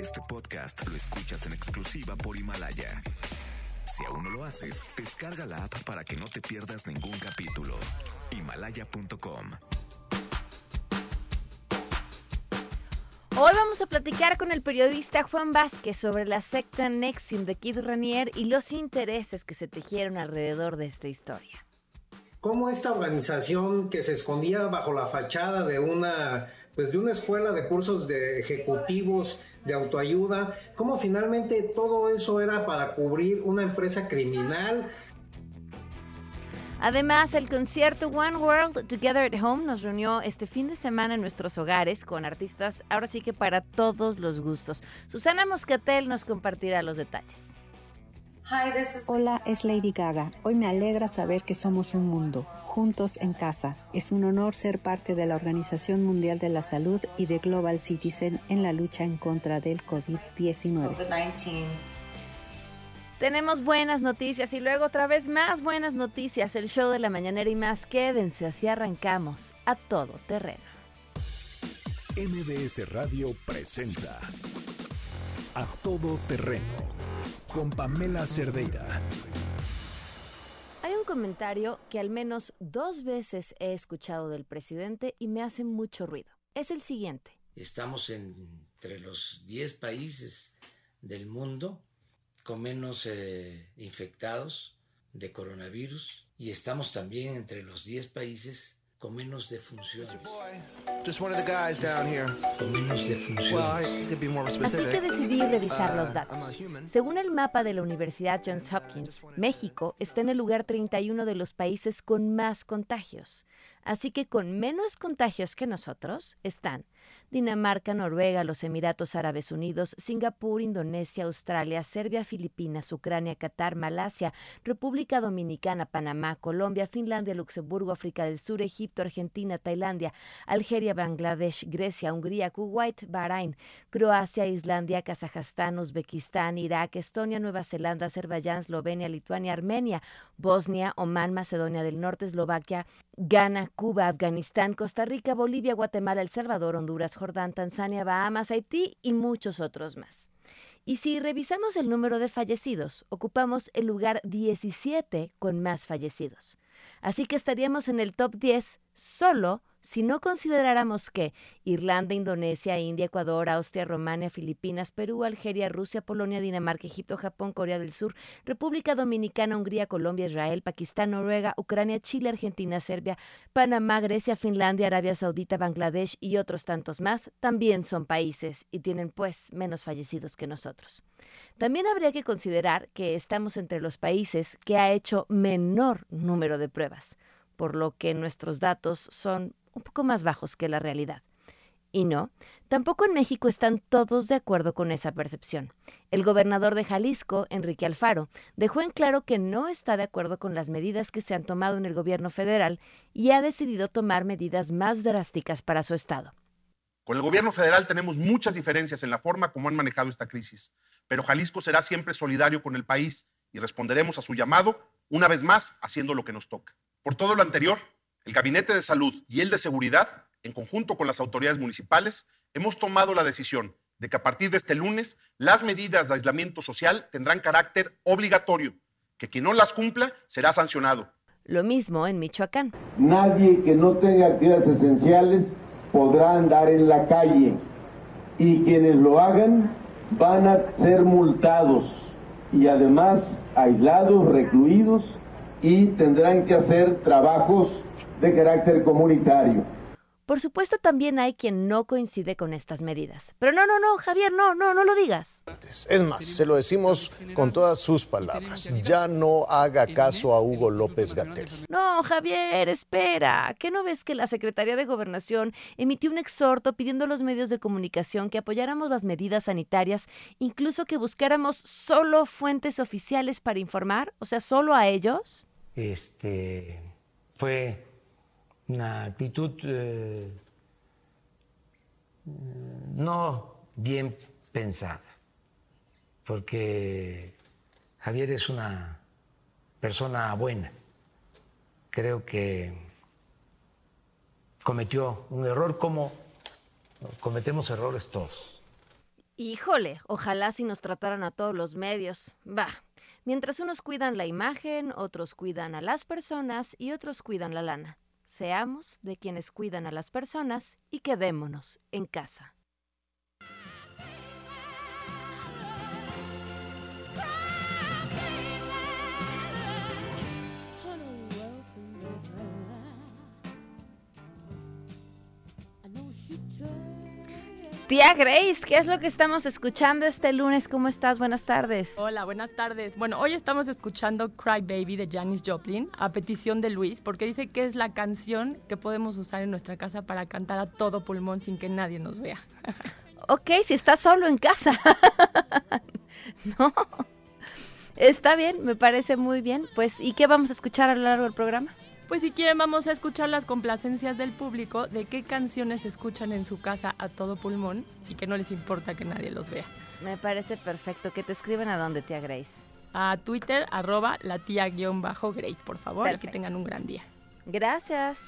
Este podcast lo escuchas en exclusiva por Himalaya. Si aún no lo haces, descarga la app para que no te pierdas ningún capítulo. Himalaya.com. Hoy vamos a platicar con el periodista Juan Vázquez sobre la secta Nexium de Kid Ranier y los intereses que se tejieron alrededor de esta historia. Cómo esta organización que se escondía bajo la fachada de una pues de una escuela de cursos de ejecutivos de autoayuda, cómo finalmente todo eso era para cubrir una empresa criminal. Además, el concierto One World Together at Home nos reunió este fin de semana en nuestros hogares con artistas, ahora sí que para todos los gustos. Susana Moscatel nos compartirá los detalles. Hola, es Lady Gaga. Hoy me alegra saber que somos un mundo, juntos en casa. Es un honor ser parte de la Organización Mundial de la Salud y de Global Citizen en la lucha en contra del COVID-19. Tenemos buenas noticias y luego otra vez más buenas noticias. El show de la mañanera y más. Quédense, así arrancamos a todo terreno. MBS Radio presenta A Todo Terreno con Pamela Cerdeira. Hay un comentario que al menos dos veces he escuchado del presidente y me hace mucho ruido. Es el siguiente. Estamos entre los 10 países del mundo con menos eh, infectados de coronavirus y estamos también entre los 10 países con menos defunciones. Just one of the guys down here. Con menos defunciones. Well, I could be more Así que decidí revisar Uh, los I'm datos. Según el mapa de la Universidad Johns Hopkins, México está en el lugar 31 de los países con más contagios. Así que con menos contagios que nosotros están Dinamarca, Noruega, los Emiratos Árabes Unidos, Singapur, Indonesia, Australia, Serbia, Filipinas, Ucrania, Qatar, Malasia, República Dominicana, Panamá, Colombia, Finlandia, Luxemburgo, África del Sur, Egipto, Argentina, Tailandia, Algeria, Bangladesh, Grecia, Hungría, Kuwait, Bahrein, Croacia, Islandia, Kazajstán, Uzbekistán, Irak, Estonia, Nueva Zelanda, Azerbaiyán, Eslovenia, Lituania, Armenia, Bosnia, Omán, Macedonia del Norte, Eslovaquia, Ghana, Cuba, Afganistán, Costa Rica, Bolivia, Guatemala, El Salvador, Honduras, Jordán, Tanzania, Bahamas, Haití y muchos otros más. Y si revisamos el número de fallecidos, ocupamos el lugar 17 con más fallecidos. Así que estaríamos en el top 10 solo si no consideráramos que Irlanda, Indonesia, India, Ecuador, Austria, Romania, Filipinas, Perú, Algeria, Rusia, Polonia, Dinamarca, Egipto, Japón, Corea del Sur, República Dominicana, Hungría, Colombia, Israel, Pakistán, Noruega, Ucrania, Chile, Argentina, Serbia, Panamá, Grecia, Finlandia, Arabia Saudita, Bangladesh y otros tantos más, también son países y tienen pues menos fallecidos que nosotros. También habría que considerar que estamos entre los países que ha hecho menor número de pruebas, por lo que nuestros datos son un poco más bajos que la realidad. Y no, tampoco en México están todos de acuerdo con esa percepción. El gobernador de Jalisco, Enrique Alfaro, dejó en claro que no está de acuerdo con las medidas que se han tomado en el gobierno federal y ha decidido tomar medidas más drásticas para su estado. Con el gobierno federal tenemos muchas diferencias en la forma como han manejado esta crisis, pero Jalisco será siempre solidario con el país y responderemos a su llamado, una vez más, haciendo lo que nos toca. Por todo lo anterior, el Gabinete de Salud y el de Seguridad, en conjunto con las autoridades municipales, hemos tomado la decisión de que a partir de este lunes las medidas de aislamiento social tendrán carácter obligatorio, que quien no las cumpla será sancionado. Lo mismo en Michoacán. Nadie que no tenga actividades esenciales podrá andar en la calle y quienes lo hagan van a ser multados y además aislados, recluidos y tendrán que hacer trabajos de carácter comunitario. Por supuesto, también hay quien no coincide con estas medidas. Pero no, no, no, Javier, no, no, no lo digas. Es más, se lo decimos con todas sus palabras. Ya no haga caso a Hugo López Gatel. No, Javier, espera. ¿Qué no ves que la Secretaría de Gobernación emitió un exhorto pidiendo a los medios de comunicación que apoyáramos las medidas sanitarias, incluso que buscáramos solo fuentes oficiales para informar? O sea, solo a ellos. Este fue una actitud eh, no bien pensada, porque Javier es una persona buena. Creo que cometió un error como cometemos errores todos. Híjole, ojalá si nos trataran a todos los medios. Va. Mientras unos cuidan la imagen, otros cuidan a las personas y otros cuidan la lana. Seamos de quienes cuidan a las personas y quedémonos en casa. Tía Grace, ¿qué es lo que estamos escuchando este lunes? ¿Cómo estás? Buenas tardes. Hola, buenas tardes. Bueno, hoy estamos escuchando Cry Baby de Janis Joplin a petición de Luis, porque dice que es la canción que podemos usar en nuestra casa para cantar a todo pulmón sin que nadie nos vea. Ok, si estás solo en casa. no. Está bien, me parece muy bien. Pues, ¿y qué vamos a escuchar a lo largo del programa? Pues si quieren vamos a escuchar las complacencias del público de qué canciones escuchan en su casa a todo pulmón y que no les importa que nadie los vea. Me parece perfecto. Que te escriben a dónde, tía Grace. A Twitter, arroba la tía guion bajo Grace, por favor, y que tengan un gran día. Gracias.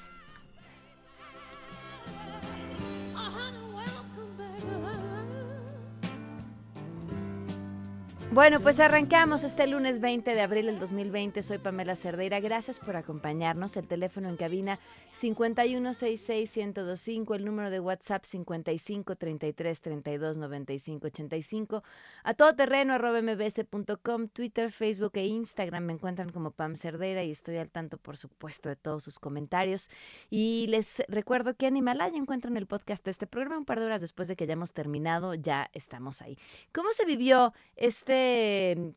Bueno, pues arrancamos este lunes 20 de abril del 2020. Soy Pamela Cerdeira. Gracias por acompañarnos. El teléfono en cabina 5166125, el número de WhatsApp 5533329585. A todo terreno arroba mbs.com, Twitter, Facebook e Instagram me encuentran como Pam Cerdeira y estoy al tanto, por supuesto, de todos sus comentarios. Y les recuerdo que en Himalaya encuentran el podcast de este programa un par de horas después de que hayamos terminado. Ya estamos ahí. ¿Cómo se vivió este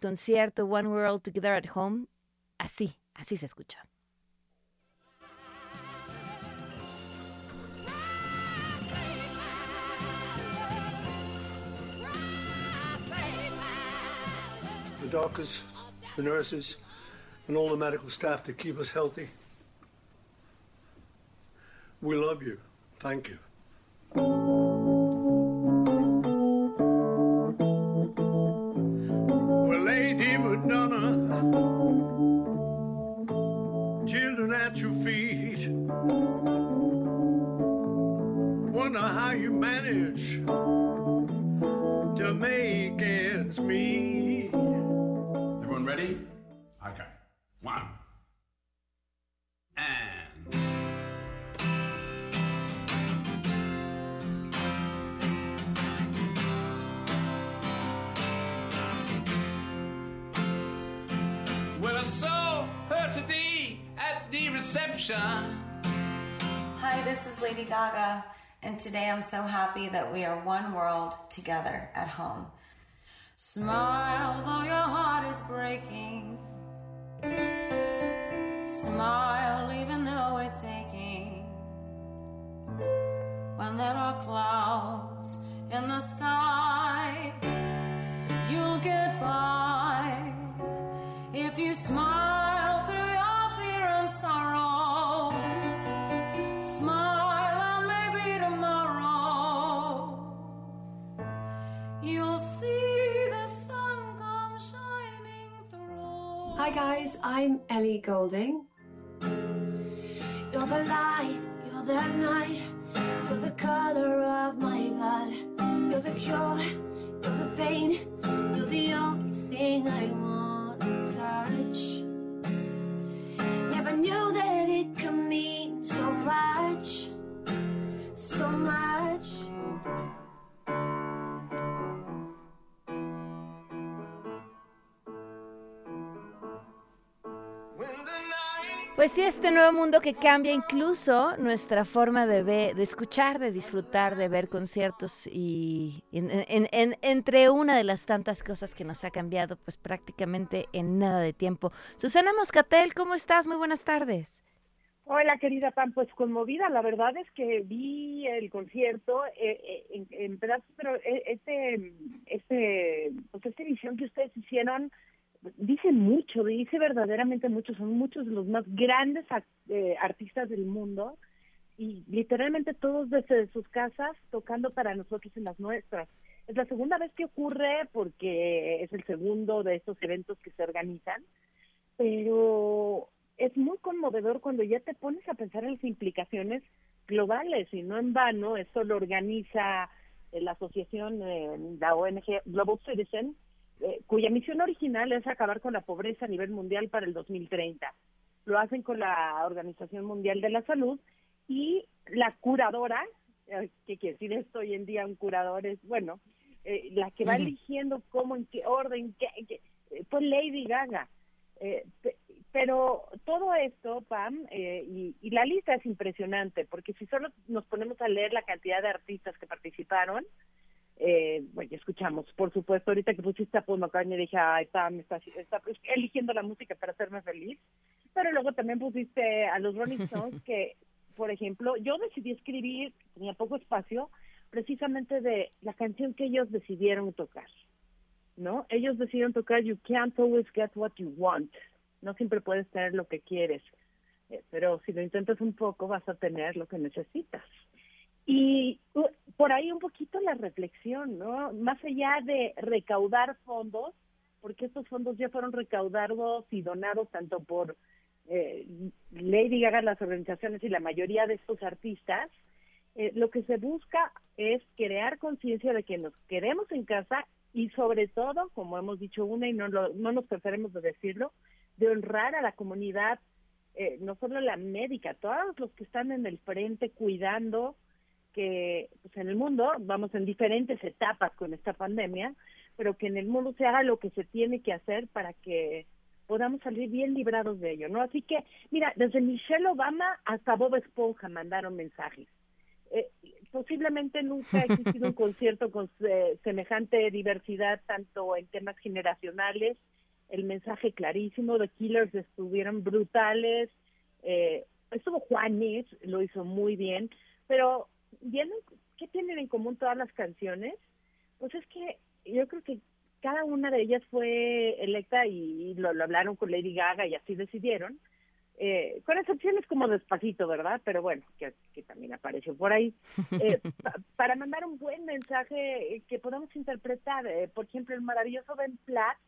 concierto One World Together at Home, así, así se escucha. The doctors, the nurses, and all the medical staff to keep us healthy. We love you. Thank you. Manage to make ends meet. Everyone ready? Okay. One. And. Well, I saw her today at the reception. Hi, this is Lady Gaga, and today I'm so happy that we are one world together at home. Smile though your heart is breaking. Smile even though it's aching. When there are clouds in the sky, you'll get by Hi guys, I'm Ellie Golding. You're the light, you're the night, you're the color of my blood. You're the cure, you're the pain, you're the only thing I want to touch. Never knew that it could mean so much, so much. Pues sí, este nuevo mundo que cambia incluso nuestra forma de ver, de escuchar, de disfrutar, de ver conciertos y en- en- en- entre una de las tantas cosas que nos ha cambiado pues prácticamente en nada de tiempo. Susana Moscatel, ¿cómo estás? Muy buenas tardes. Hola, querida Pam, pues conmovida. La verdad es que vi el concierto eh, eh, en, pedazos, pero eh, este, este, pues esta edición que ustedes hicieron dice mucho, dice verdaderamente mucho. Son muchos de los más grandes eh, artistas del mundo y literalmente todos desde sus casas tocando para nosotros en las nuestras. Es la segunda vez que ocurre porque es el segundo de estos eventos que se organizan, pero es muy conmovedor cuando ya te pones a pensar en las implicaciones globales y no en vano, esto lo organiza eh, la asociación, eh, la ONG Global Citizen, eh, cuya misión original es acabar con la pobreza a nivel mundial para el 2030. Lo hacen con la Organización Mundial de la Salud y la curadora, eh, ¿qué quiere decir esto hoy en día? Un curador es, bueno, eh, la que va eligiendo cómo, en qué orden, qué, qué- fue Lady Gaga. Eh, pe- pero todo esto, Pam, eh, y, y la lista es impresionante, porque si solo nos ponemos a leer la cantidad de artistas que participaron, eh, bueno, ya escuchamos, por supuesto, ahorita que pusiste a Paul McCartney dije, ay, Pam, está, está pues, eligiendo la música para hacerme feliz, pero luego también pusiste a los Rolling Stones que, por ejemplo, yo decidí escribir, tenía poco espacio, precisamente de la canción que ellos decidieron tocar, ¿no? Ellos decidieron tocar You Can't Always Get What You Want, no siempre puedes tener lo que quieres, eh, pero si lo intentas un poco vas a tener lo que necesitas. Y por ahí un poquito la reflexión, ¿no? Más allá de recaudar fondos, porque estos fondos ya fueron recaudados y donados tanto por eh, Lady Gaga, las organizaciones y la mayoría de estos artistas, eh, lo que se busca es crear conciencia de que nos queremos en casa y sobre todo, como hemos dicho una y no, lo- no nos preferimos de decirlo, de honrar a la comunidad, eh, no solo la médica, todos los que están en el frente cuidando que pues, en el mundo vamos en diferentes etapas con esta pandemia, pero que en el mundo se haga lo que se tiene que hacer para que podamos salir bien librados de ello, ¿no? Así que, mira, desde Michelle Obama hasta Bob Esponja mandaron mensajes. Eh, posiblemente nunca ha existido un concierto con eh, semejante diversidad, tanto en temas generacionales, el mensaje clarísimo, The Killers estuvieron brutales, eh, estuvo Juanes, lo hizo muy bien, pero viendo qué tienen en común todas las canciones, pues es que yo creo que cada una de ellas fue electa y lo, lo hablaron con Lady Gaga y así decidieron, eh, con excepciones como Despacito, ¿verdad? Pero bueno, que, que también apareció por ahí, eh, pa- para mandar un buen mensaje eh, que podamos interpretar. eh, por ejemplo, el maravilloso Ben Platt,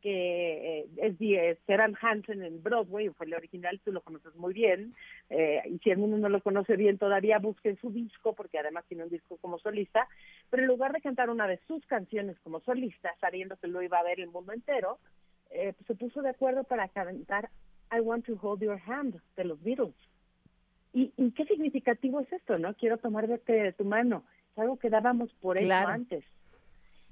que eh, es de Seran Hansen en Broadway, fue el original, tú lo conoces muy bien, eh, y si el mundo no lo conoce bien todavía, busquen su disco, porque además tiene un disco como solista, pero en lugar de cantar una de sus canciones como solista, sabiendo que lo iba a ver el mundo entero, eh, pues se puso de acuerdo para cantar I Want to Hold Your Hand de los Beatles. ¿Y, y qué significativo es esto, no? Quiero tomar de, tu mano. Es algo que dábamos por hecho Claro. antes.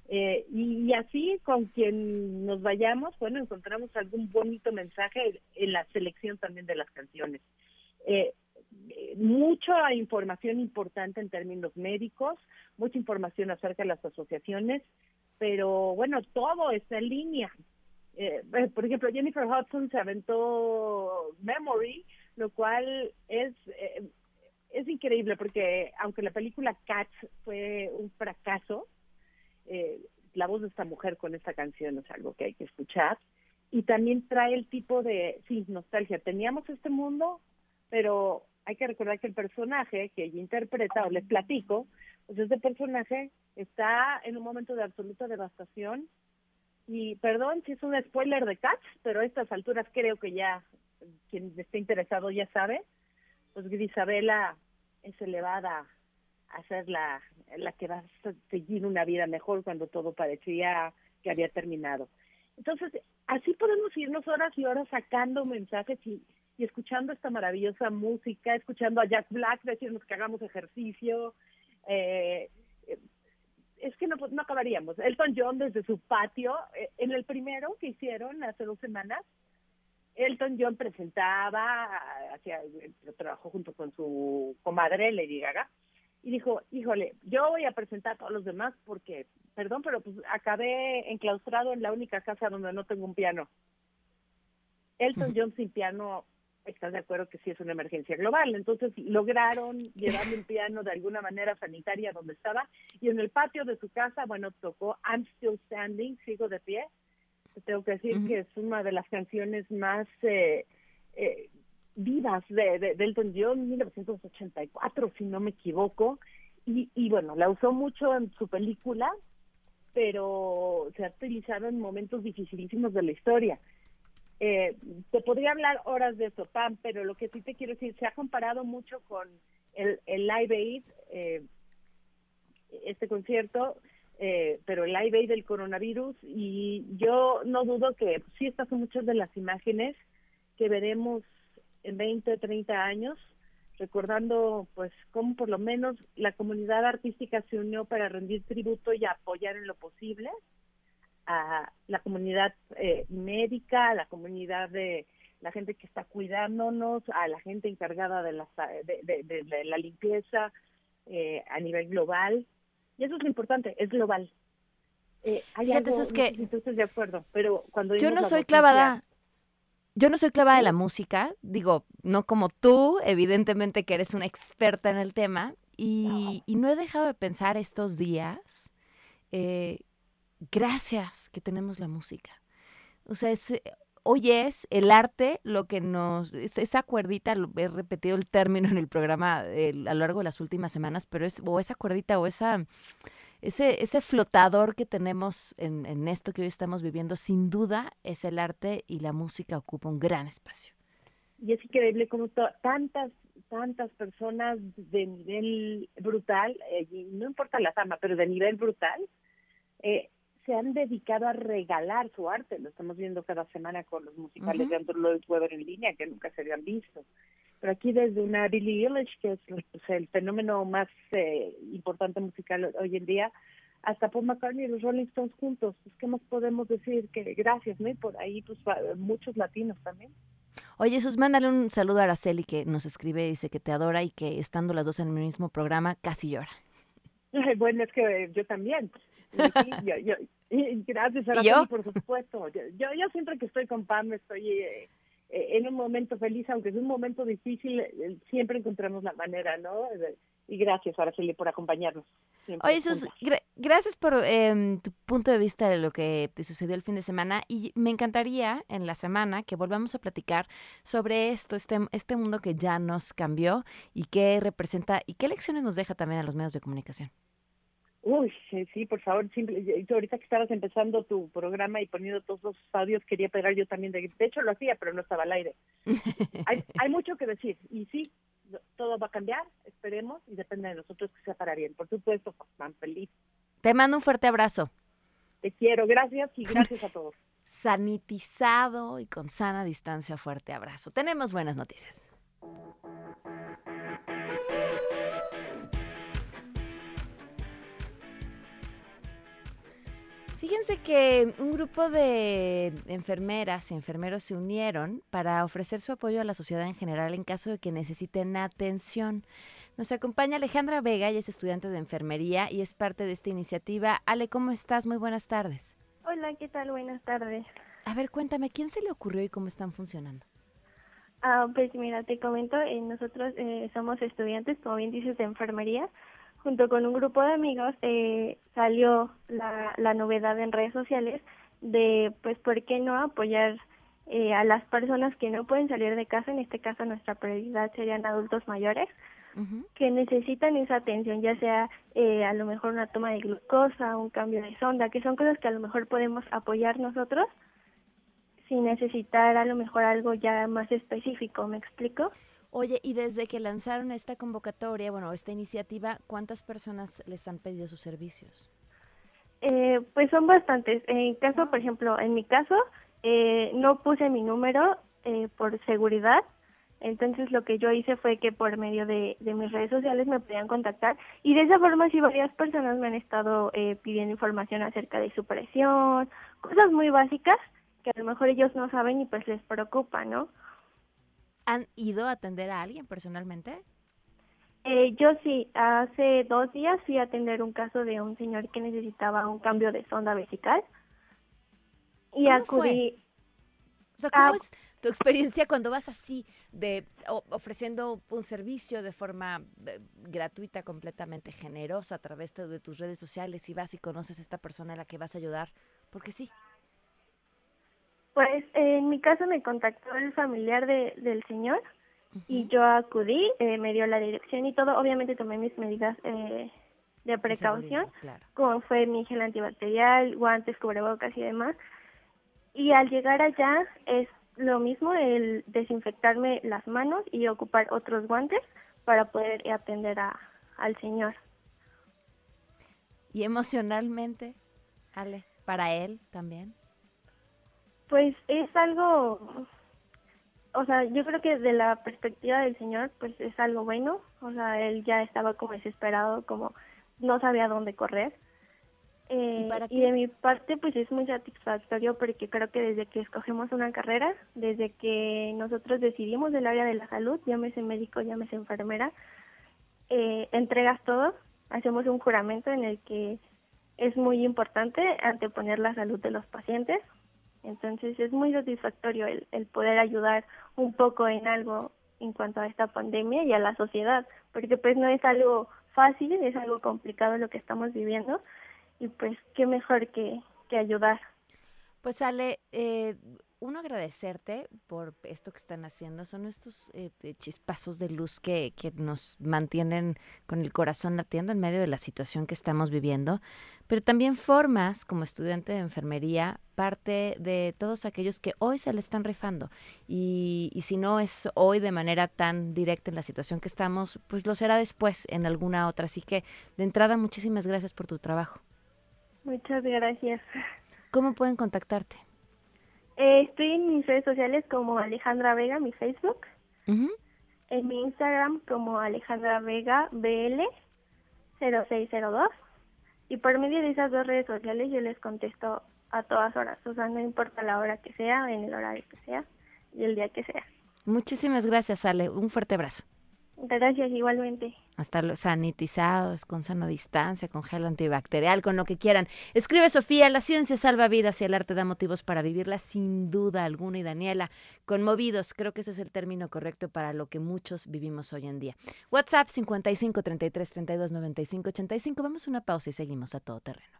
Eh, y, así, con quien nos vayamos, bueno, encontramos algún bonito mensaje en la selección también de las canciones. Eh, mucha información importante en términos médicos, mucha información acerca de las asociaciones, pero bueno, todo está en línea. Eh, eh, por ejemplo, Jennifer Hudson se aventó Memory, lo cual es eh, es increíble porque aunque la película Cats fue un fracaso, eh, la voz de esta mujer con esta canción es algo que hay que escuchar y también trae el tipo de sí nostalgia. Teníamos este mundo, pero hay que recordar que el personaje que ella interpreta o les platico, pues este personaje está en un momento de absoluta devastación y perdón si es un spoiler de Cats, pero a estas alturas creo que ya quien esté interesado ya sabe, pues Grisabela es elevada a ser la, la que va a seguir una vida mejor cuando todo parecía que había terminado. Entonces, así podemos irnos horas y horas sacando mensajes y, y escuchando esta maravillosa música, escuchando a Jack Black decirnos que hagamos ejercicio. Eh, eh, es que no, no acabaríamos. Elton John desde su patio, eh, en el primero que hicieron hace dos semanas, Elton John presentaba, hacía, trabajó junto con su comadre Lady Gaga, y dijo, híjole, yo voy a presentar a todos los demás porque, perdón, pero pues acabé enclaustrado en la única casa donde no tengo un piano. Elton John sin piano, estás de acuerdo que sí es una emergencia global. Entonces lograron llevarle un piano de alguna manera sanitaria donde estaba y en el patio de su casa, bueno, tocó I'm Still Standing, sigo de pie. Te tengo que decir que es una de las canciones más eh, eh, vivas de, de, Elton John, 1984, si no me equivoco. Y, y bueno, la usó mucho en su película, pero se ha utilizado en momentos dificilísimos de la historia. Eh, te podría hablar horas de eso, Pam, pero lo que sí te quiero decir, se ha comparado mucho con el, el Live Aid, eh, este concierto, eh, pero el Live Aid del coronavirus y yo no dudo que sí estas son muchas de las imágenes que veremos 20, 30 años, recordando pues cómo por lo menos la comunidad artística se unió para rendir tributo y apoyar en lo posible a la comunidad eh, médica, a la comunidad de la gente que está cuidándonos, a la gente encargada de la, de, de, la limpieza eh, a nivel global. Y eso es lo importante, es global. Eh, hay Fíjate, eso es que... No de acuerdo, pero cuando... Yo no soy clavada... Yo no soy clavada de la música, digo, no como tú, evidentemente que eres una experta en el tema, y no, y no he dejado de pensar estos días, eh, gracias que tenemos la música. O sea, es, hoy es el arte lo que nos, esa cuerdita, he repetido el término en el programa a lo largo de las últimas semanas, pero es o esa cuerdita o esa, ese, ese flotador que tenemos en, en esto que hoy estamos viviendo, sin duda es el arte y la música ocupa un gran espacio. Y es increíble como tantas, tantas personas de nivel brutal, eh, no importa la fama, pero de nivel brutal, eh, se han dedicado a regalar su arte. Lo estamos viendo cada semana con los musicales de Andrew Lloyd Webber en línea, que nunca se habían visto. Pero aquí desde una Billie Eilish, que es pues, el fenómeno más eh, importante musical hoy en día, hasta Paul McCartney y los Rolling Stones juntos. Pues, ¿Qué más podemos decir? que Gracias, ¿no? Y por ahí, pues, muchos latinos también. Oye, Jesús, mándale un saludo a Araceli que nos escribe, dice que te adora y que estando las dos en el mismo programa casi llora. Bueno, es que yo también. yo, yo, gracias, a por supuesto. Yo, yo, siempre que estoy con Pam estoy eh, eh, en un momento feliz, aunque es un momento difícil, eh, siempre encontramos la manera, ¿no? Y gracias, Araceli, por acompañarnos. Oye, Sus, gracias por em, tu punto de vista de lo que te sucedió el fin de semana y me encantaría en la semana que volvamos a platicar sobre esto, este, este mundo que ya nos cambió y qué representa y qué lecciones nos deja también a los medios de comunicación. Uy, sí, por favor, simple, ahorita que estabas empezando tu programa y poniendo todos los audios, quería pegar yo también. De, de hecho, lo hacía, pero no estaba al aire. hay, hay mucho que decir. Y sí, todo va a cambiar, esperemos, y depende de nosotros que sea para bien. Por supuesto, Juan, feliz. Te mando un fuerte abrazo. Te quiero, gracias y gracias a todos. Sanitizado y con sana distancia, fuerte abrazo. Tenemos buenas noticias. Fíjense que un grupo de enfermeras y enfermeros se unieron para ofrecer su apoyo a la sociedad en general en caso de que necesiten atención. Nos acompaña Alejandra Vega, ella es estudiante de enfermería y es parte de esta iniciativa. Ale, ¿cómo estás? Muy buenas tardes. Hola, ¿qué tal? Buenas tardes. A ver, cuéntame, ¿quién se le ocurrió y cómo están funcionando? Ah, pues mira, te comento, eh, nosotros eh, somos estudiantes, como bien dices, de enfermería junto con un grupo de amigos eh, salió la, la novedad en redes sociales de, pues, ¿por qué no apoyar eh, a las personas que no pueden salir de casa? En este caso, nuestra prioridad serían adultos mayores que necesitan esa atención, ya sea eh, a lo mejor una toma de glucosa, un cambio de sonda, que son cosas que a lo mejor podemos apoyar nosotros sin necesitar a lo mejor algo ya más específico, ¿me explico? Oye, y desde que lanzaron esta convocatoria, bueno, esta iniciativa, ¿cuántas personas les han pedido sus servicios? Eh, pues son bastantes. En caso, por ejemplo, en mi caso, eh, no puse mi número eh, por seguridad. Entonces lo que yo hice fue que por medio de, de, mis redes sociales me podían contactar y de esa forma sí varias personas me han estado pidiendo información acerca de su presión, cosas muy básicas que a lo mejor ellos no saben y pues les preocupa, ¿no? ¿Han ido a atender a alguien personalmente? Eh, yo sí, hace dos días fui a atender un caso de un señor que necesitaba un cambio de sonda vesical y acudí. O sea, ¿cómo es tu experiencia cuando vas así, de ofreciendo un servicio de forma eh, gratuita, completamente generosa a través de, de, tus redes sociales y vas y conoces a esta persona a la que vas a ayudar? Porque sí. Pues en mi caso me contactó el familiar de, del señor y yo acudí, eh, me dio la dirección y todo. Obviamente tomé mis medidas eh, de precaución, como fue mi gel antibacterial, guantes, cubrebocas y demás. Y al llegar allá es lo mismo el desinfectarme las manos y ocupar otros guantes para poder atender a, al señor. y emocionalmente, Ale, para él también. Pues es algo, o sea, yo creo que de la perspectiva del señor, pues es algo bueno. O sea, él ya estaba como desesperado, como no sabía dónde correr. Eh, ¿Y, de mi parte, pues es muy satisfactorio porque creo que desde que escogemos una carrera, desde que nosotros decidimos del área de la salud, llámese médico, llámese enfermera, eh, entregas todo, hacemos un juramento en el que es muy importante anteponer la salud de los pacientes. Entonces es muy satisfactorio el, el poder ayudar un poco en algo en cuanto a esta pandemia y a la sociedad, porque pues no es algo fácil, es algo complicado lo que estamos viviendo, y pues qué mejor que, ayudar. Pues Ale, eh, uno agradecerte por esto que están haciendo, son estos eh, chispazos de luz que, que, nos mantienen con el corazón latiendo en medio de la situación que estamos viviendo, pero también formas como estudiante de enfermería parte de todos aquellos que hoy se le están rifando y, y si no es hoy de manera tan directa en la situación que estamos, pues lo será después en alguna otra. Así que de entrada muchísimas gracias por tu trabajo. Muchas gracias. ¿Cómo pueden contactarte? Eh, estoy en mis redes sociales como Alejandra Vega, mi Facebook. En mi Instagram como Alejandra Vega BL 0602. Y por medio de esas dos redes sociales yo les contesto a todas horas. O sea, no importa la hora que sea, en el horario que sea y el día que sea. Muchísimas gracias, Ale. Un fuerte abrazo. Gracias, igualmente. Hasta sanitizados, con sana distancia, con gel antibacterial, con lo que quieran. Escribe Sofía, la ciencia salva vidas y el arte da motivos para vivirla sin duda alguna. Y Daniela, conmovidos, creo que ese es el término correcto para lo que muchos vivimos hoy en día. WhatsApp 55 33 32 95 85. Vamos a una pausa y seguimos a todo terreno.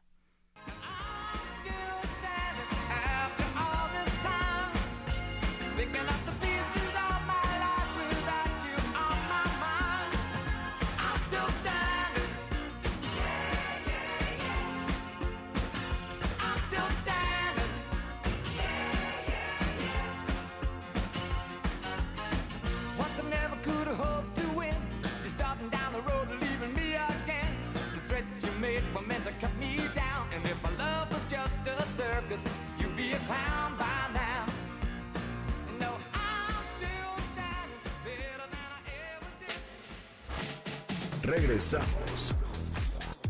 Regresamos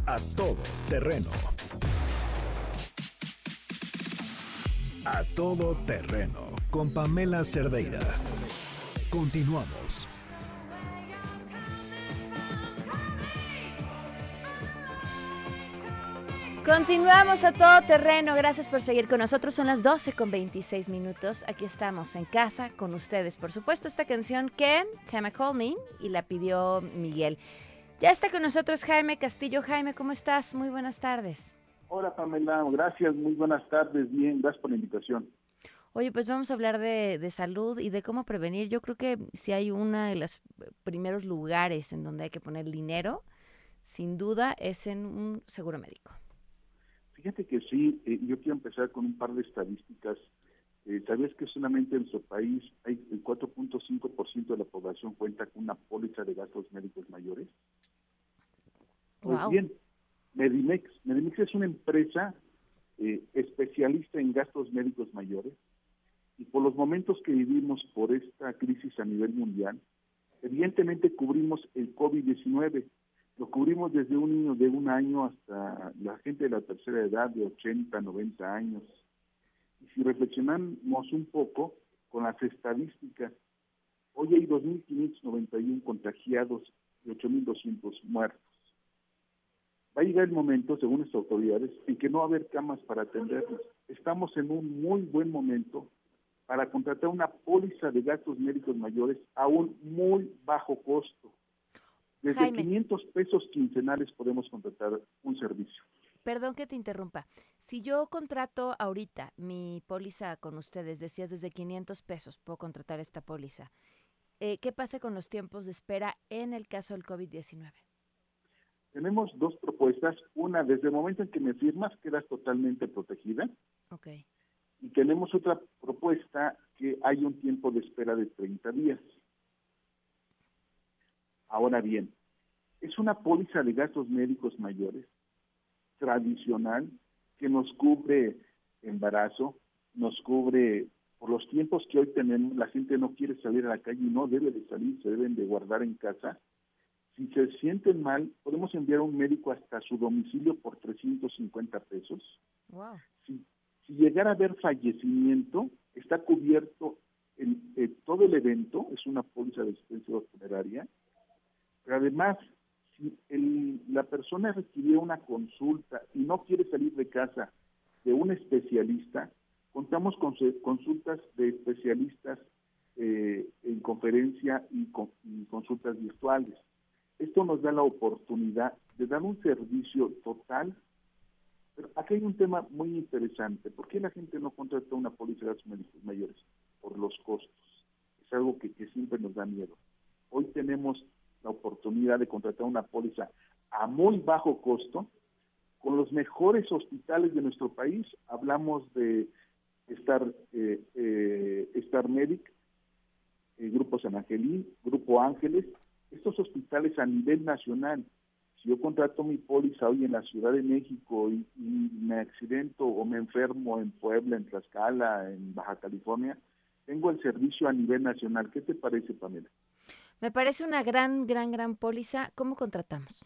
a todo terreno. A todo terreno con Pamela Cerdeira. Continuamos. Continuamos a todo terreno. Gracias por seguir con nosotros. Son las 12 con 26 minutos. Aquí estamos en casa con ustedes. Por supuesto, esta canción que llama Call Me y la pidió Miguel. Ya está con nosotros Jaime Castillo. Jaime, ¿cómo estás? Muy buenas tardes. Hola Pamela, gracias, muy buenas tardes, bien, gracias por la invitación. Oye, pues vamos a hablar de, de, salud y de cómo prevenir. Yo creo que si hay uno de los primeros lugares en donde hay que poner dinero, sin duda es en un seguro médico. Fíjate que sí, eh, yo quiero empezar con un par de estadísticas. Eh, ¿Sabías que solamente en nuestro país hay el 4.5% de la población cuenta con una póliza de gastos médicos mayores? Pues bien, Medimex. Medimex es una empresa eh, especialista en gastos médicos mayores y por los momentos que vivimos por esta crisis a nivel mundial, evidentemente cubrimos el COVID-19, lo cubrimos desde un niño de un año hasta la gente de la tercera edad de 80, 90 años. Y si reflexionamos un poco con las estadísticas, hoy hay 2.591 contagiados y 8.200 muertos. Va a llegar el momento, según las autoridades, en que no va a haber camas para atenderlos. Estamos en un muy buen momento para contratar una póliza de gastos médicos mayores a un muy bajo costo. Desde Jaime. 500 pesos quincenales podemos contratar un servicio. Perdón que te interrumpa. Si yo contrato ahorita mi póliza con ustedes, decías desde 500 pesos, puedo contratar esta póliza. Eh, ¿Qué pasa con los tiempos de espera en el caso del COVID-19? Tenemos dos propuestas. Una, desde el momento en que me firmas, quedas totalmente protegida. Ok. Y tenemos otra propuesta que hay un tiempo de espera de 30 días. Ahora bien, es una póliza de gastos médicos mayores tradicional que nos cubre embarazo, nos cubre por los tiempos que hoy tenemos, la gente no quiere salir a la calle y no debe de salir, se deben de guardar en casa. Si se sienten mal, podemos enviar a un médico hasta su domicilio por 350 pesos. Wow. Si, si llegara a haber fallecimiento, está cubierto el, eh, todo el evento, es una póliza de asistencia funeraria, pero además, si el- la persona requiriera una consulta y no quiere salir de casa de un especialista, contamos con consultas de especialistas eh, en conferencia y, con- y consultas virtuales. Esto nos da la oportunidad de dar un servicio total. Pero aquí hay un tema muy interesante. ¿Por qué la gente no contrata una póliza de gastos médicos mayores? Por los costos. Es algo que, siempre nos da miedo. Hoy tenemos la oportunidad de contratar una póliza a muy bajo costo con los mejores hospitales de nuestro país. Hablamos de Star, eh, eh, Star Medic, eh, Grupo San Angelín, Grupo Ángeles, estos hospitales a nivel nacional. Si yo contrato mi póliza hoy en la Ciudad de México y, y me accidento o me enfermo en Puebla, en Tlaxcala, en Baja California, tengo el servicio a nivel nacional. ¿Qué te parece, Pamela? Me parece una gran, gran, gran póliza. ¿Cómo contratamos?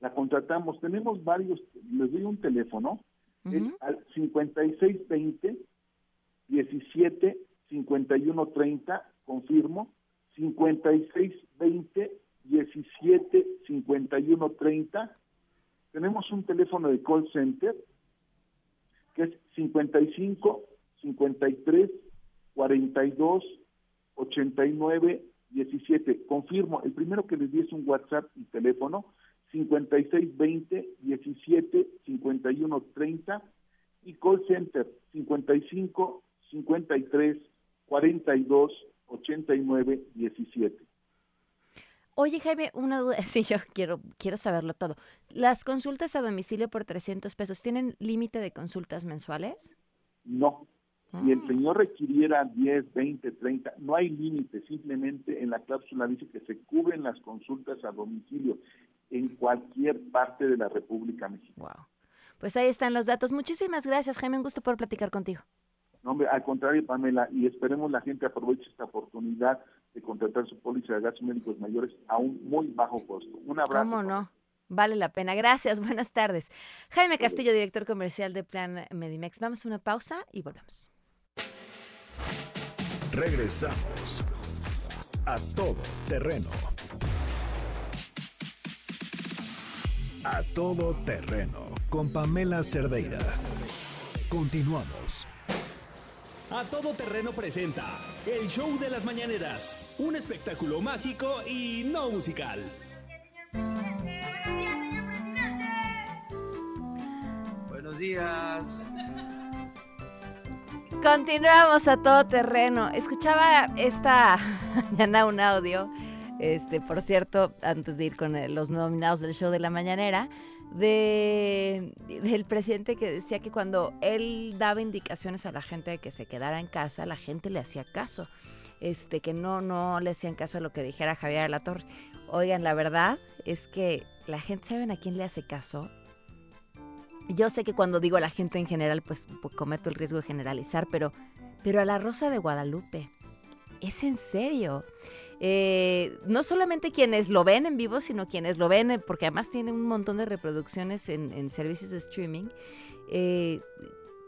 La contratamos. Tenemos varios, les doy un teléfono, es Ujú. al 5620 17 51 30, confirmo, 5620 17 51 30. Tenemos un teléfono de call center que es 55 53 42 89 17. Confirmo, el primero que les di es un WhatsApp y teléfono 5620 17 51 30 y call center 55 53 42 89 17. Oye, Jaime, una duda. Sí, yo quiero, quiero saberlo todo. Las consultas a domicilio por 300 pesos, ¿tienen límite de consultas mensuales? No. Si el señor requiriera 10, 20, 30, no hay límite, simplemente en la cláusula dice que se cubren las consultas a domicilio en cualquier parte de la República Mexicana. Wow. Pues ahí están los datos. Muchísimas gracias, Jaime. Un gusto poder platicar contigo. No, hombre, al contrario, Pamela, y esperemos la gente aproveche esta oportunidad de contratar su póliza de gastos médicos mayores a un muy bajo costo. Un abrazo. ¿Cómo no? Vale la pena. Gracias. Buenas tardes. Jaime Castillo, director comercial de Plan Medimex. Vamos a una pausa y volvemos. Regresamos a todo terreno. A todo terreno con Pamela Cerdeira. Continuamos. A Todo Terreno presenta el show de las mañaneras, un espectáculo mágico y no musical. Buenos días. Continuamos a todo terreno. Escuchaba esta mañana un audio, este, por cierto, antes de ir con los nominados del show de la mañanera, de del presidente que decía que cuando él daba indicaciones a la gente de que se quedara en casa, la gente le hacía caso. Este, que no, no le hacían caso a lo que dijera Javier de la Torre. Oigan, la verdad es que la gente, ¿saben a quién le hace caso? Yo sé que cuando digo la gente en general, pues, pues, cometo el riesgo de generalizar, pero, pero a la Rosa de Guadalupe, es en serio. Eh, no solamente quienes lo ven en vivo, sino quienes lo ven, eh, porque además tiene un montón de reproducciones en, en servicios de streaming. Eh,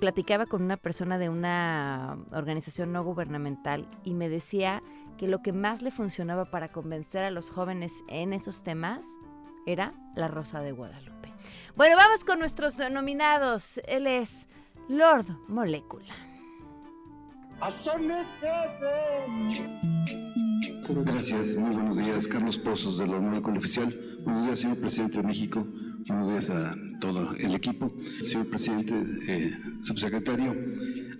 platicaba con una persona de una organización no gubernamental y me decía que lo que más le funcionaba para convencer a los jóvenes en esos temas era la Rosa de Guadalupe. Bueno, vamos con nuestros nominados. Él es Lord Molecula. Gracias, muy buenos días. Carlos Pozos de la Molécula Oficial. Buenos días, señor presidente de México. Buenos días a todo el equipo. Señor presidente, eh, subsecretario,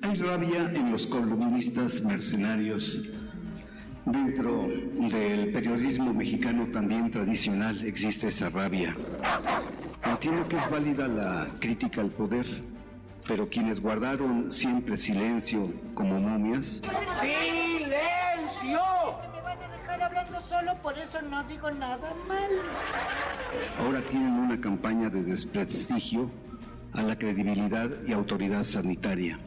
hay rabia en los columnistas mercenarios. Dentro del periodismo mexicano también tradicional existe esa rabia. Entiendo que es válida la crítica al poder, pero quienes guardaron siempre silencio como momias, ¡Silencio! Me van a dejar hablando solo, por eso no digo nada mal. ahora tienen una campaña de desprestigio a la credibilidad y autoridad sanitaria.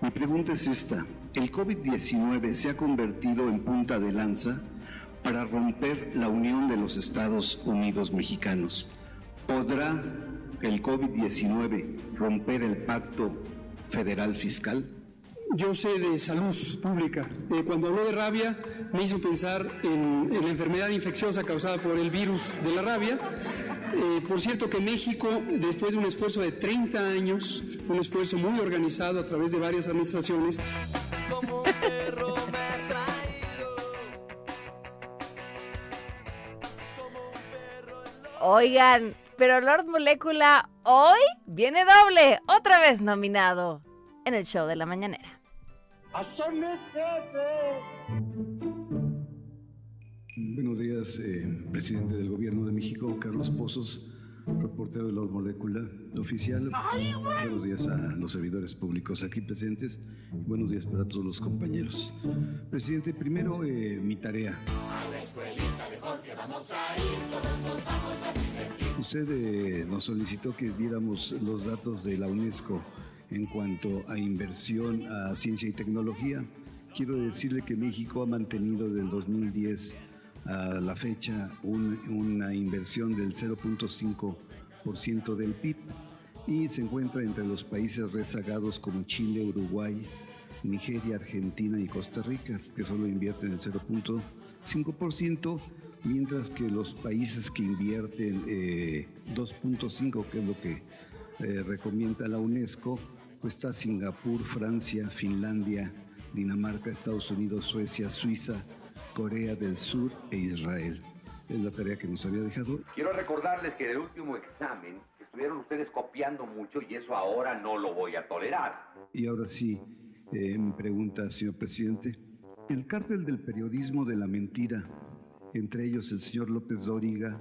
Mi pregunta es esta. ¿El COVID-19 se ha convertido en punta de lanza para romper la unión de los Estados Unidos mexicanos? ¿Podrá el COVID-19 romper el pacto federal fiscal? Yo sé de salud pública. Eh, cuando habló de rabia, me hizo pensar en, en la enfermedad infecciosa causada por el virus de la rabia. Eh, por cierto que México, después de un esfuerzo de 30 años, un esfuerzo muy organizado a través de varias administraciones, Oigan, pero Lord Molecula hoy viene doble, otra vez nominado en el show de la mañanera. Buenos días, eh, presidente del Gobierno de México, Carlos Pozos, reportero de la Molécula Oficial. Buenos días a los servidores públicos aquí presentes y buenos días para todos los compañeros. Presidente, primero eh, mi tarea. Usted eh, nos solicitó que diéramos los datos de la UNESCO en cuanto a inversión a ciencia y tecnología. Quiero decirle que México ha mantenido del 2010 a la fecha un- una inversión del 0.5% del PIB y se encuentra entre los países rezagados como Chile, Uruguay, Nigeria, Argentina y Costa Rica, que solo invierten el 0.5%, mientras que los países que invierten eh, 2.5%, que es lo que eh, recomienda la UNESCO, está Singapur, Francia, Finlandia, Dinamarca, Estados Unidos, Suecia, Suiza, Corea del Sur e Israel. Es la tarea que nos había dejado. Quiero recordarles que en el último examen estuvieron ustedes copiando mucho y eso ahora no lo voy a tolerar. Y ahora sí, eh, mi pregunta, señor presidente. El cártel del periodismo de la mentira, entre ellos el señor López Dóriga,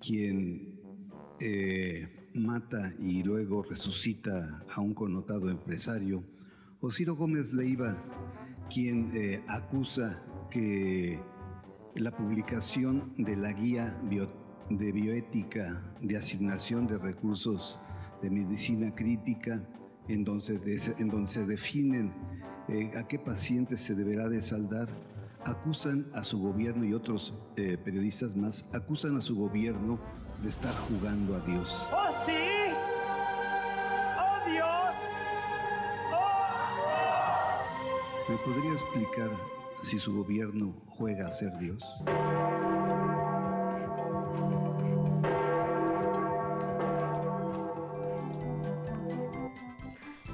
quien eh, mata y luego resucita a un connotado empresario, o Gómez Leiva, quien eh, acusa que la publicación de la guía de bioética de asignación de recursos de medicina crítica, en donde, de- en donde se definen eh, a qué pacientes se deberá de saldar, acusan a su gobierno y otros eh, periodistas más, acusan a su gobierno de estar jugando a Dios. ¡Oh, sí! ¡Oh, Dios! ¿Me podría explicar si su gobierno juega a ser Dios?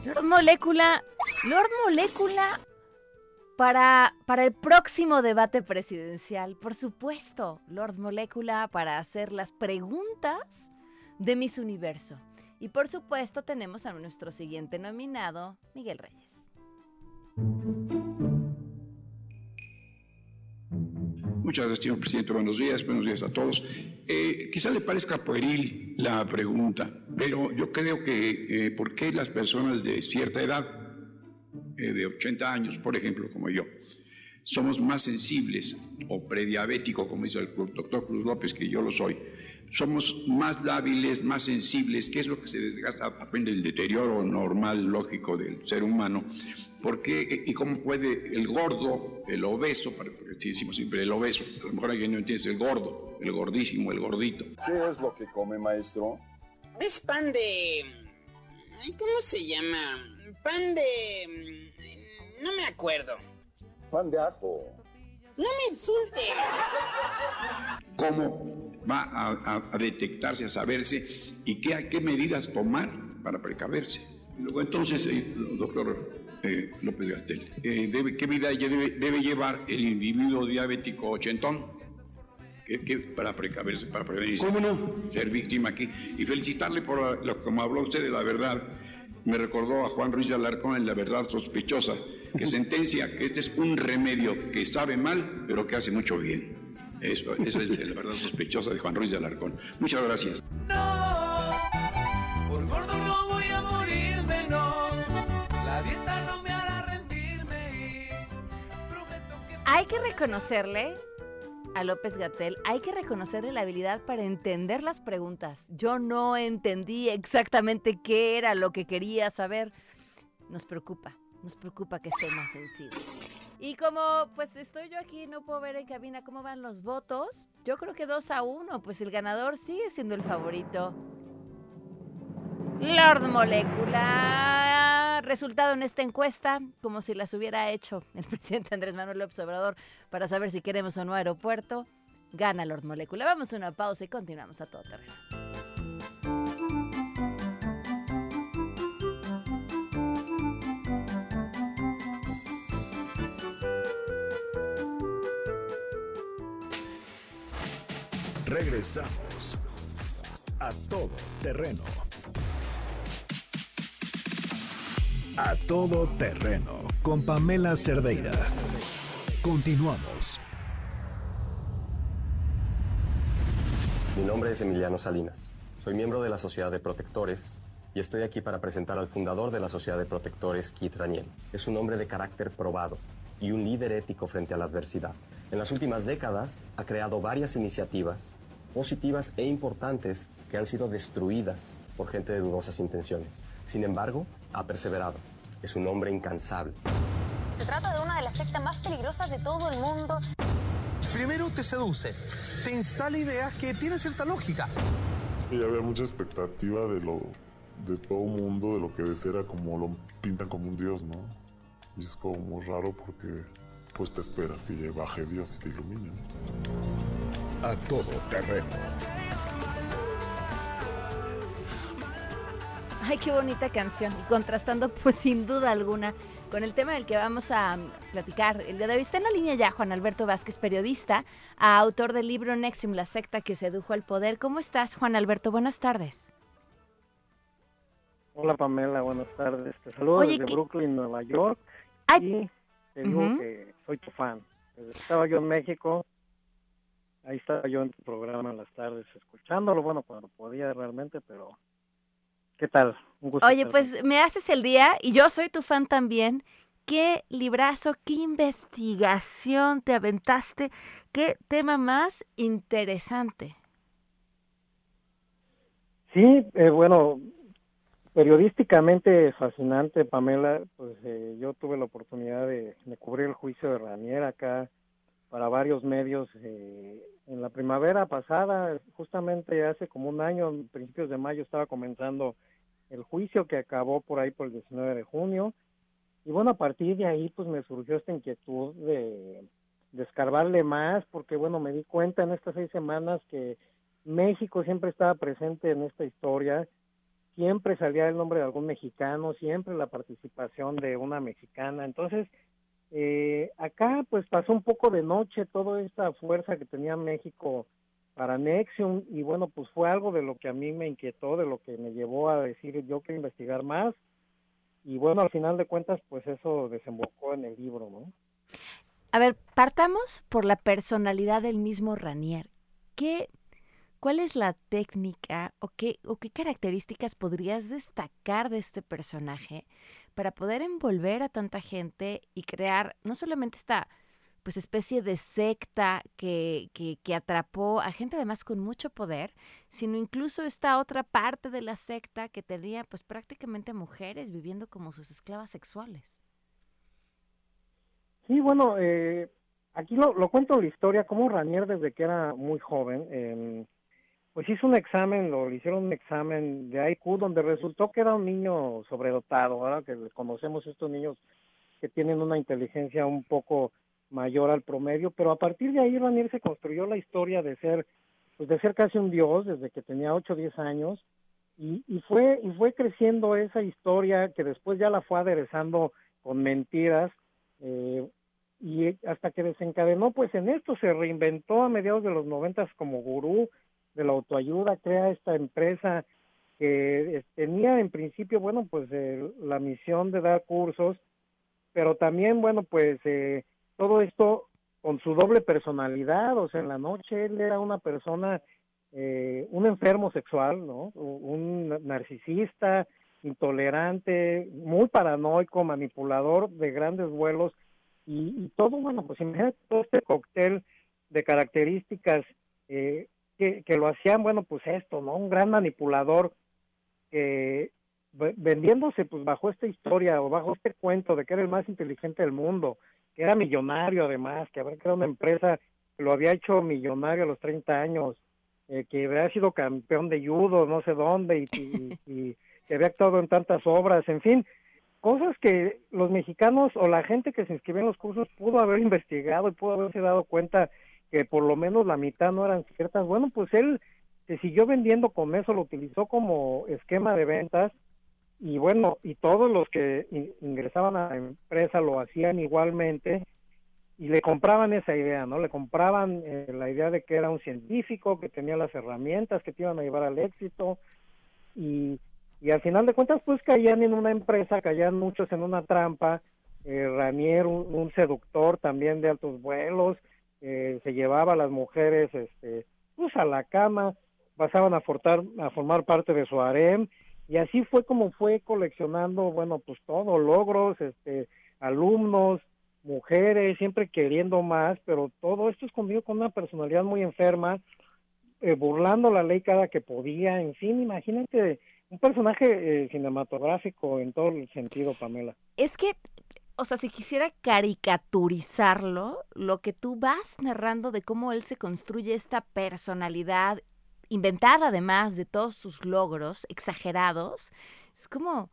Lord Molecula, Lord Molecula para, para el próximo debate presidencial, por supuesto, Lord Molecula para hacer las preguntas de Miss Universo. Y por supuesto tenemos a nuestro siguiente nominado, Miguel Reyes. Muchas gracias, señor presidente. Buenos días, buenos días a todos. Eh, quizá le parezca pueril la pregunta, pero yo creo que eh, ¿por qué las personas de cierta edad, eh, de 80 años, por ejemplo, como yo, somos más sensibles o prediabético, como dice el doctor Cruz López, que yo lo soy, somos más lábiles, más sensibles, que es lo que se desgasta, aprende el deterioro normal, lógico del ser humano, porque, y cómo puede el gordo, el obeso, porque si decimos siempre el obeso, a lo mejor alguien no entiende, es el gordo, el gordísimo, el gordito. ¿Qué es lo que come, maestro? Es pan de... ¿Cómo se llama? Pan de... No me acuerdo. Pan de ajo. No me insulte. cómo va a, a- a detectarse, a saberse y qué, qué medidas tomar para precaverse. Y Luego entonces, eh, doctor eh, López Gastel, eh, debe- ¿qué vida debe, debe llevar el individuo diabético ochentón? ¿Qué, qué- para precaverse, para prevenir ser víctima aquí? Y felicitarle por lo como habló usted de la verdad. Me recordó a Juan Ruiz de Alarcón en La Verdad Sospechosa, que sentencia que este es un remedio que sabe mal, pero que hace mucho bien. Eso, eso es la verdad sospechosa de Juan Ruiz de Alarcón. Muchas gracias. Por gordo no voy a morirme, no. La dieta no me hará rendirme. Hay que reconocerle a López Gatel, hay que reconocerle la habilidad para entender las preguntas. Yo no entendí exactamente qué era lo que quería saber. Nos preocupa, nos preocupa que esté más sensible. Y como pues estoy yo aquí, no puedo ver en cabina cómo van los votos. Yo creo que 2 a 1, pues el ganador sigue siendo el favorito. Lord Molécula. Resultado en esta encuesta, como si las hubiera hecho el presidente Andrés Manuel López Obrador para saber si queremos o no aeropuerto. Gana Lord Molécula. Vamos a una pausa y continuamos a todo terreno. Regresamos a todo terreno. A todo terreno con Pamela Cerdeira. Continuamos. Mi nombre es Emiliano Salinas. Soy miembro de la Sociedad de Protectores y estoy aquí para presentar al fundador de la Sociedad de Protectores, Keith Raniel. Es un hombre de carácter probado y un líder ético frente a la adversidad. En las últimas décadas ha creado varias iniciativas positivas e importantes que han sido destruidas por gente de dudosas intenciones. Sin embargo, ha perseverado. Es un hombre incansable. Se trata de una de las sectas más peligrosas de todo el mundo. Primero te seduce, te instala ideas que tienen cierta lógica. Y había mucha expectativa de lo de todo mundo, de lo que ser era como lo pintan como un dios, ¿no? Y es como muy raro porque pues te esperas que baje Dios y te ilumine. A todo terreno. Ay, qué bonita canción. Y contrastando, pues sin duda alguna, con el tema del que vamos a platicar el día de hoy. Está en la línea ya Juan Alberto Vázquez, periodista, autor del libro Nexium, la secta que sedujo al poder. ¿Cómo estás, Juan Alberto? Buenas tardes. Hola, Pamela. Buenas tardes. Te saludo Oye, desde ¿qué- Brooklyn, Nueva York. Ay. Y te digo Ujú. que soy tu fan. Estaba yo en México. Ahí estaba yo en tu programa en las tardes escuchándolo, bueno, cuando podía realmente, pero ¿qué tal? Un gusto Oye, estar pues me haces el día y yo soy tu fan también. Qué librazo, qué investigación te aventaste, qué tema más interesante. Sí, eh, bueno, periodísticamente fascinante, Pamela. Pues eh, yo tuve la oportunidad de, de cubrir el juicio de Ranier acá para varios medios eh, en la primavera pasada, justamente hace como un año, en principios de mayo, estaba comenzando el juicio que acabó por ahí por el 19 de junio. Y bueno, a partir de ahí, pues me surgió esta inquietud de, de escarbarle más, porque bueno, me di cuenta en estas seis semanas que México siempre estaba presente en esta historia, siempre salía el nombre de algún mexicano, siempre la participación de una mexicana. Entonces, eh, acá pues pasó un poco de noche toda esta fuerza que tenía México para Nexium y bueno, pues fue algo de lo que a mí me inquietó, de lo que me llevó a decir yo quiero investigar más y bueno, al final de cuentas pues eso desembocó en el libro, ¿no? A ver, partamos por la personalidad del mismo Ranier. ¿Qué, ¿Cuál es la técnica o qué, o qué características podrías destacar de este personaje para poder envolver a tanta gente y crear no solamente esta pues especie de secta que, que, que atrapó a gente además con mucho poder, sino incluso esta otra parte de la secta que tenía pues prácticamente mujeres viviendo como sus esclavas sexuales? Sí, bueno, eh, aquí lo, lo cuento la historia, como Ranier desde que era muy joven, eh, pues hizo un examen, lo, hicieron un examen de IQ donde resultó que era un niño sobredotado, ¿verdad? que conocemos estos niños que tienen una inteligencia un poco mayor al promedio, pero a partir de ahí Ranier se construyó la historia de ser, pues de ser casi un dios desde que tenía 8 o 10 años y, y fue y fue creciendo esa historia que después ya la fue aderezando con mentiras eh, y hasta que desencadenó pues en esto se reinventó a mediados de los noventas como gurú de la autoayuda crea esta empresa que eh, tenía en principio bueno pues eh, la misión de dar cursos pero también bueno pues eh, todo esto con su doble personalidad o sea en la noche él era una persona eh, un enfermo sexual no un narcisista intolerante muy paranoico manipulador de grandes vuelos y, y todo, bueno, pues imagínate todo este cóctel de características eh, que, que lo hacían, bueno, pues esto, ¿no? Un gran manipulador que ve- vendiéndose pues bajo esta historia o bajo este cuento de que era el más inteligente del mundo, que era millonario además, que había creado una empresa que lo había hecho millonario a los 30 años, eh, que había sido campeón de judo, no sé dónde, y, y- y que había actuado en tantas obras, en fin, cosas que los mexicanos o la gente que se inscribió en los cursos pudo haber investigado y pudo haberse dado cuenta que por lo menos la mitad no eran ciertas. Bueno, pues él se siguió vendiendo con eso, lo utilizó como esquema de ventas y bueno, y todos los que in- ingresaban a la empresa lo hacían igualmente y le compraban esa idea, ¿no? Le compraban eh, la idea de que era un científico, que tenía las herramientas que te iban a llevar al éxito y, y al final de cuentas pues caían en una empresa, caían muchos en una trampa, eh, Ranier, un seductor también de altos vuelos, eh, se llevaba a las mujeres este, pues a la cama, pasaban a, fortar, a formar parte de su harem y así fue como fue coleccionando, bueno, pues todo, logros, este, alumnos, mujeres, siempre queriendo más, pero todo esto escondido con una personalidad muy enferma, eh, burlando la ley cada que podía, en fin, imagínate un personaje eh, cinematográfico en todo el sentido, Pamela. Es que, o sea, si quisiera caricaturizarlo, lo que tú vas narrando de cómo él se construye esta personalidad inventada además de todos sus logros exagerados, es como,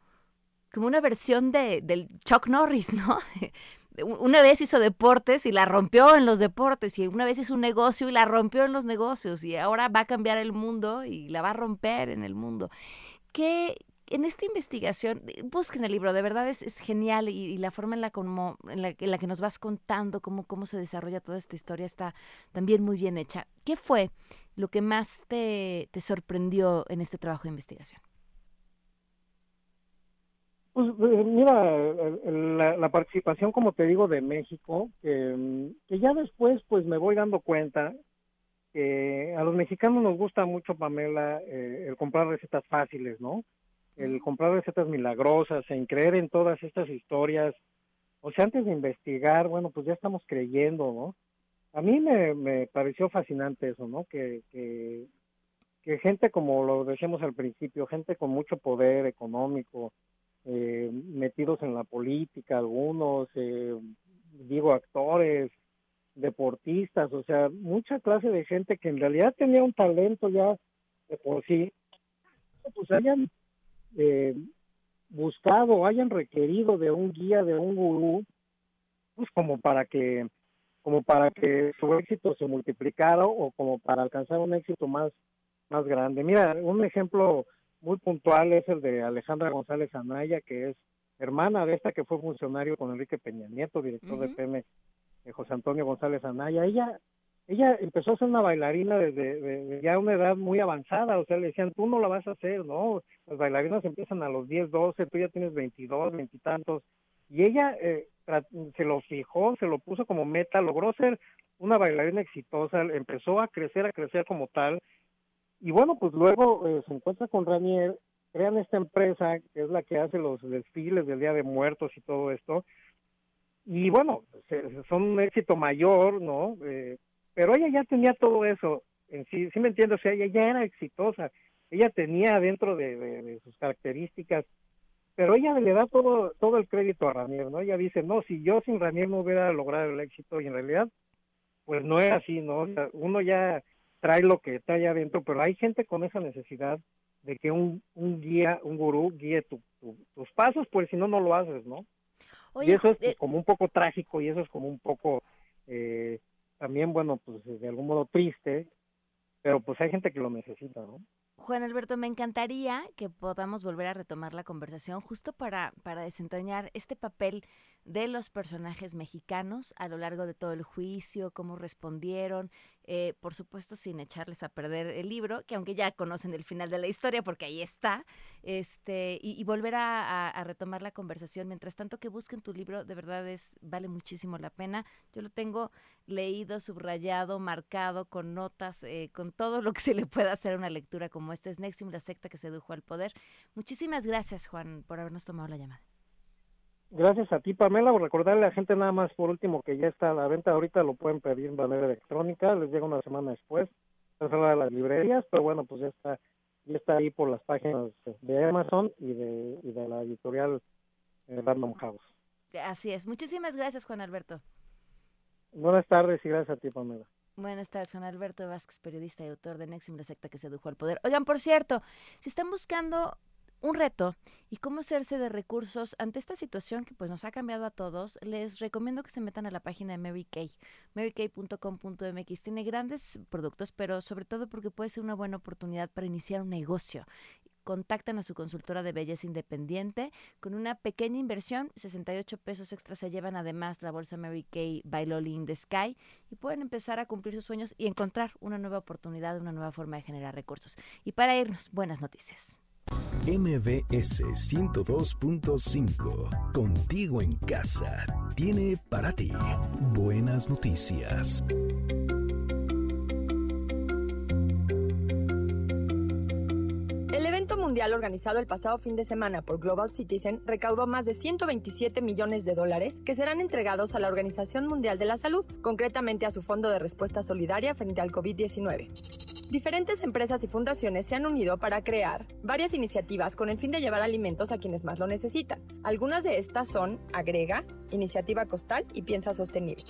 como una versión de, del Chuck Norris, ¿no? Una vez hizo deportes y la rompió en los deportes, y una vez hizo un negocio y la rompió en los negocios, y ahora va a cambiar el mundo y la va a romper en el mundo. ¿Qué, en esta investigación, eh, busquen el libro, de verdad es, genial y, la forma en la, como, en, la, en la que nos vas contando cómo, cómo se desarrolla toda esta historia está también muy bien hecha. ¿Qué fue lo que más te, sorprendió en este trabajo de investigación? Pues eh, mira, la, la participación, como te digo, de México, que, mm, que ya después pues me voy dando cuenta que a los mexicanos nos gusta mucho, Pamela, eh, el comprar recetas fáciles, ¿no? El comprar recetas milagrosas, en creer en todas estas historias. O sea, antes de investigar, bueno, pues ya estamos creyendo, ¿no? A mí me, me pareció fascinante eso, ¿no? Que, que, que gente, como lo decíamos al principio, gente con mucho poder económico, eh, metidos en la política, algunos, eh, digo, actores, deportistas, o sea, mucha clase de gente que en realidad tenía un talento ya de por sí, pues hayan eh, buscado, hayan requerido de un guía, de un gurú, pues como para que como para que su éxito se multiplicara o como para alcanzar un éxito más más grande. Mira, un ejemplo muy puntual es el de Alejandra González Anaya, que es hermana de esta que fue funcionario con Enrique Peña Nieto, director de PM, de José Antonio González Anaya. Ella ella empezó a ser una bailarina desde de- de ya una edad muy avanzada, o sea, le decían, tú no la vas a hacer, ¿no? Las bailarinas empiezan a los 10, 12, tú ya tienes 22, veintitantos, y ella eh, se lo fijó, se lo puso como meta, logró ser una bailarina exitosa, empezó a crecer, a crecer como tal, y bueno, pues luego eh, se encuentra con Ranier, crean esta empresa que es la que hace los desfiles del Día de Muertos y todo esto, y bueno, se- son un éxito mayor, ¿no? Eh, pero ella ya tenía todo eso en sí, ¿sí me entiendes? O sea, ella ya era exitosa, ella tenía dentro de, de- de sus características, pero ella le da todo, todo el crédito a Ranier, ¿no? Ella dice, no, si yo sin Ranier no hubiera logrado el éxito, y en realidad, pues no es así, ¿no? O sea, uno ya trae lo que trae adentro, pero hay gente con esa necesidad de que un, un guía, un gurú guíe tu- tu- tus pasos, pues si no, no lo haces, ¿no? y eso es eh, como un poco trágico y eso es como un poco eh, también, bueno, pues de algún modo triste, pero pues hay gente que lo necesita, ¿no? Juan Alberto, me encantaría que podamos volver a retomar la conversación justo para, para desentrañar este papel de los personajes mexicanos a lo largo de todo el juicio, cómo respondieron, eh, por supuesto sin echarles a perder el libro, que aunque ya conocen el final de la historia porque ahí está, este, y, volver a retomar la conversación. Mientras tanto que busquen tu libro, de verdad es, vale muchísimo la pena. Yo lo tengo leído, subrayado, marcado, con notas, eh, con todo lo que se le pueda hacer a una lectura como esta. Es Nexium, la secta que sedujo al poder. Muchísimas gracias, Juan, por habernos tomado la llamada. Gracias a ti, Pamela. Recordarle a la gente nada más por último que ya está a la venta. Ahorita lo pueden pedir de manera electrónica, les llega una semana después. Es de las librerías, pero bueno, pues ya está, ya está ahí por las páginas de Amazon y de, y de la editorial eh, Random House. Así es. Muchísimas gracias, Juan Alberto. Buenas tardes y gracias a ti, Pamela. Buenas tardes, Juan Alberto Vázquez, periodista y autor de Nexium, la secta que sedujo al poder. Oigan, por cierto, si están buscando un reto y cómo hacerse de recursos ante esta situación que pues nos ha cambiado a todos, les recomiendo que se metan a la página de Mary Kay, marykay.com.mx. Tiene grandes productos, pero sobre todo porque puede ser una buena oportunidad para iniciar un negocio. Contactan a su consultora de belleza independiente con una pequeña inversión, 68 pesos extra se llevan además la bolsa Mary Kay by Loli in the Sky y pueden empezar a cumplir sus sueños y encontrar una nueva oportunidad, una nueva forma de generar recursos. Y para irnos, buenas noticias. MBS 102.5, contigo en casa, tiene para ti buenas noticias. Mundial organizado el pasado fin de semana por Global Citizen recaudó más de 127 millones de dólares que serán entregados a la Organización Mundial de la Salud, concretamente a su Fondo de Respuesta Solidaria frente al COVID-19. Diferentes empresas y fundaciones se han unido para crear varias iniciativas con el fin de llevar alimentos a quienes más lo necesitan. Algunas de estas son Agrega, Iniciativa Costal y Piensa Sostenible.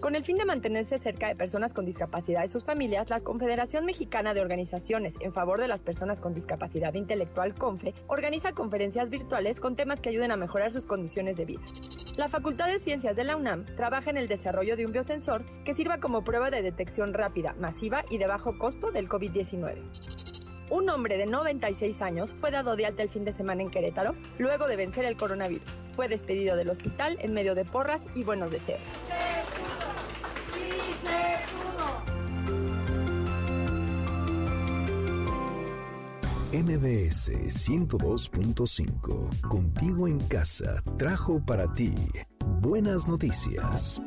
Con el fin de mantenerse cerca de personas con discapacidad y sus familias, la Confederación Mexicana de Organizaciones en favor de las personas con discapacidad intelectual, CONFE, organiza conferencias virtuales con temas que ayuden a mejorar sus condiciones de vida. La Facultad de Ciencias de la UNAM trabaja en el desarrollo de un biosensor que sirva como prueba de detección rápida, masiva y de bajo costo del COVID-19. Un hombre de 96 años fue dado de alta el fin de semana en Querétaro luego de vencer el coronavirus. Fue despedido del hospital en medio de porras y buenos deseos. MBS 102.5, contigo en casa, trajo para ti buenas noticias.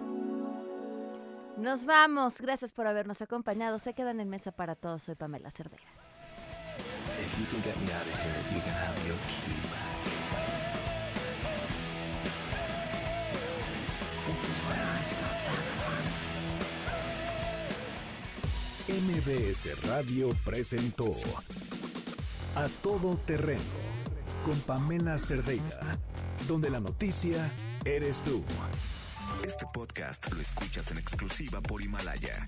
Nos vamos. Gracias por habernos acompañado. Se quedan en mesa para todos. Soy Pamela Cerdeira. If you can get me out of here, you can have your key This is where I start to have fun. MBS Radio presentó A Todo Terreno con Pamela Cerdeira, donde la noticia eres tú. Este podcast lo escuchas en exclusiva por Himalaya.